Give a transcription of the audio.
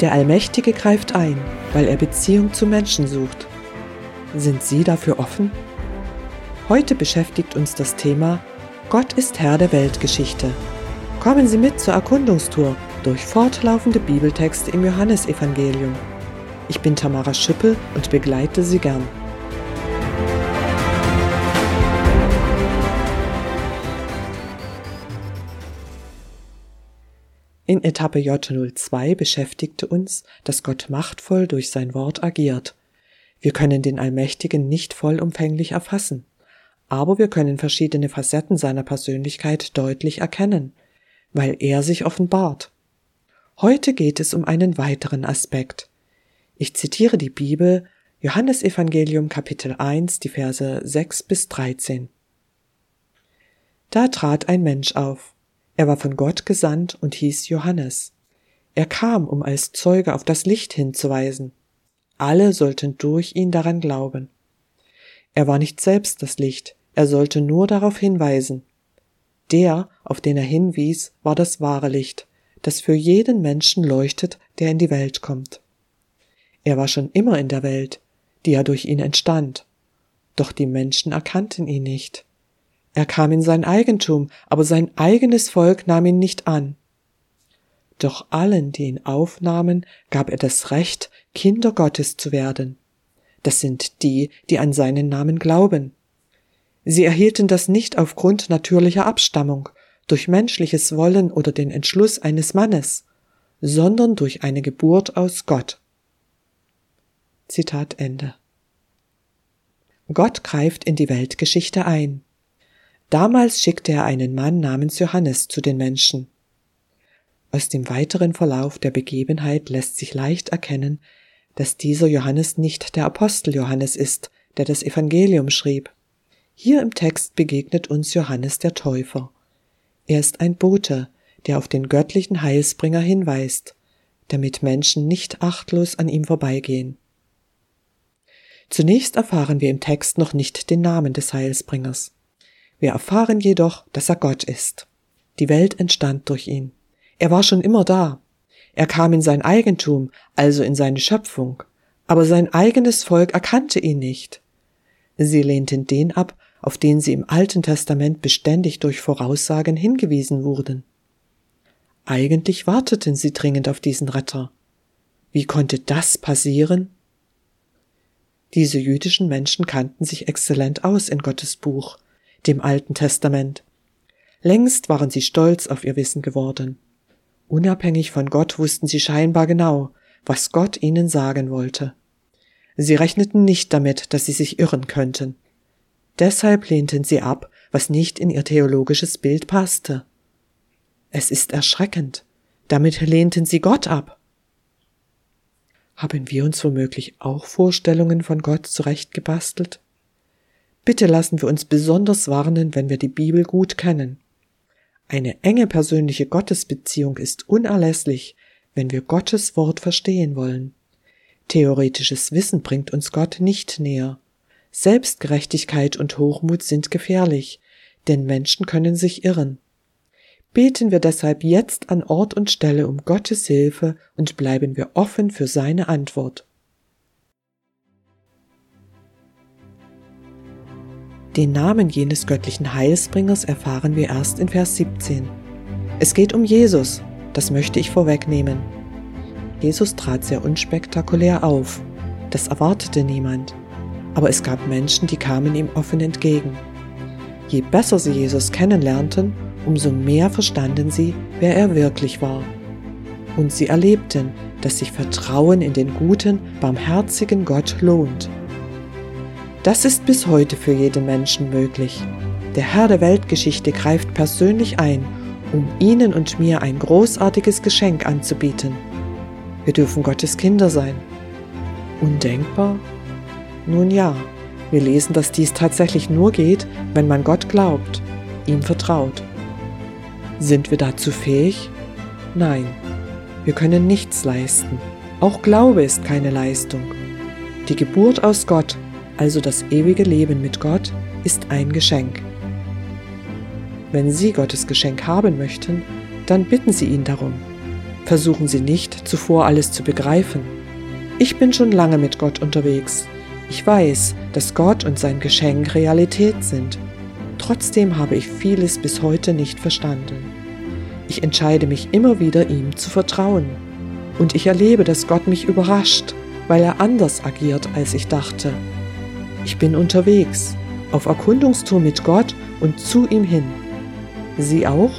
Der Allmächtige greift ein, weil er Beziehung zu Menschen sucht. Sind Sie dafür offen? Heute beschäftigt uns das Thema Gott ist Herr der Weltgeschichte. Kommen Sie mit zur Erkundungstour durch fortlaufende Bibeltexte im Johannesevangelium. Ich bin Tamara Schüppel und begleite Sie gern. In Etappe J02 beschäftigte uns, dass Gott machtvoll durch sein Wort agiert. Wir können den Allmächtigen nicht vollumfänglich erfassen, aber wir können verschiedene Facetten seiner Persönlichkeit deutlich erkennen, weil er sich offenbart. Heute geht es um einen weiteren Aspekt. Ich zitiere die Bibel, Johannes Evangelium Kapitel 1, die Verse 6 bis 13. Da trat ein Mensch auf, er war von Gott gesandt und hieß Johannes. Er kam, um als Zeuge auf das Licht hinzuweisen. Alle sollten durch ihn daran glauben. Er war nicht selbst das Licht, er sollte nur darauf hinweisen. Der, auf den er hinwies, war das wahre Licht, das für jeden Menschen leuchtet, der in die Welt kommt. Er war schon immer in der Welt, die ja durch ihn entstand. Doch die Menschen erkannten ihn nicht. Er kam in sein Eigentum, aber sein eigenes Volk nahm ihn nicht an. Doch allen, die ihn aufnahmen, gab er das Recht, Kinder Gottes zu werden. Das sind die, die an seinen Namen glauben. Sie erhielten das nicht aufgrund natürlicher Abstammung, durch menschliches Wollen oder den Entschluss eines Mannes, sondern durch eine Geburt aus Gott. Zitat Ende. Gott greift in die Weltgeschichte ein. Damals schickte er einen Mann namens Johannes zu den Menschen. Aus dem weiteren Verlauf der Begebenheit lässt sich leicht erkennen, dass dieser Johannes nicht der Apostel Johannes ist, der das Evangelium schrieb. Hier im Text begegnet uns Johannes der Täufer. Er ist ein Bote, der auf den göttlichen Heilsbringer hinweist, damit Menschen nicht achtlos an ihm vorbeigehen. Zunächst erfahren wir im Text noch nicht den Namen des Heilsbringers. Wir erfahren jedoch, dass er Gott ist. Die Welt entstand durch ihn. Er war schon immer da. Er kam in sein Eigentum, also in seine Schöpfung, aber sein eigenes Volk erkannte ihn nicht. Sie lehnten den ab, auf den sie im Alten Testament beständig durch Voraussagen hingewiesen wurden. Eigentlich warteten sie dringend auf diesen Retter. Wie konnte das passieren? Diese jüdischen Menschen kannten sich exzellent aus in Gottes Buch dem Alten Testament. Längst waren sie stolz auf ihr Wissen geworden. Unabhängig von Gott wussten sie scheinbar genau, was Gott ihnen sagen wollte. Sie rechneten nicht damit, dass sie sich irren könnten. Deshalb lehnten sie ab, was nicht in ihr theologisches Bild passte. Es ist erschreckend. Damit lehnten sie Gott ab. Haben wir uns womöglich auch Vorstellungen von Gott zurechtgebastelt? Bitte lassen wir uns besonders warnen, wenn wir die Bibel gut kennen. Eine enge persönliche Gottesbeziehung ist unerlässlich, wenn wir Gottes Wort verstehen wollen. Theoretisches Wissen bringt uns Gott nicht näher. Selbstgerechtigkeit und Hochmut sind gefährlich, denn Menschen können sich irren. Beten wir deshalb jetzt an Ort und Stelle um Gottes Hilfe und bleiben wir offen für seine Antwort. Den Namen jenes göttlichen Heilsbringers erfahren wir erst in Vers 17. Es geht um Jesus, das möchte ich vorwegnehmen. Jesus trat sehr unspektakulär auf, das erwartete niemand, aber es gab Menschen, die kamen ihm offen entgegen. Je besser sie Jesus kennenlernten, umso mehr verstanden sie, wer er wirklich war. Und sie erlebten, dass sich Vertrauen in den guten, barmherzigen Gott lohnt. Das ist bis heute für jeden Menschen möglich. Der Herr der Weltgeschichte greift persönlich ein, um Ihnen und mir ein großartiges Geschenk anzubieten. Wir dürfen Gottes Kinder sein. Undenkbar? Nun ja, wir lesen, dass dies tatsächlich nur geht, wenn man Gott glaubt, ihm vertraut. Sind wir dazu fähig? Nein, wir können nichts leisten. Auch Glaube ist keine Leistung. Die Geburt aus Gott also das ewige Leben mit Gott, ist ein Geschenk. Wenn Sie Gottes Geschenk haben möchten, dann bitten Sie ihn darum. Versuchen Sie nicht, zuvor alles zu begreifen. Ich bin schon lange mit Gott unterwegs. Ich weiß, dass Gott und sein Geschenk Realität sind. Trotzdem habe ich vieles bis heute nicht verstanden. Ich entscheide mich immer wieder, ihm zu vertrauen. Und ich erlebe, dass Gott mich überrascht, weil er anders agiert, als ich dachte. Ich bin unterwegs, auf Erkundungstour mit Gott und zu ihm hin. Sie auch?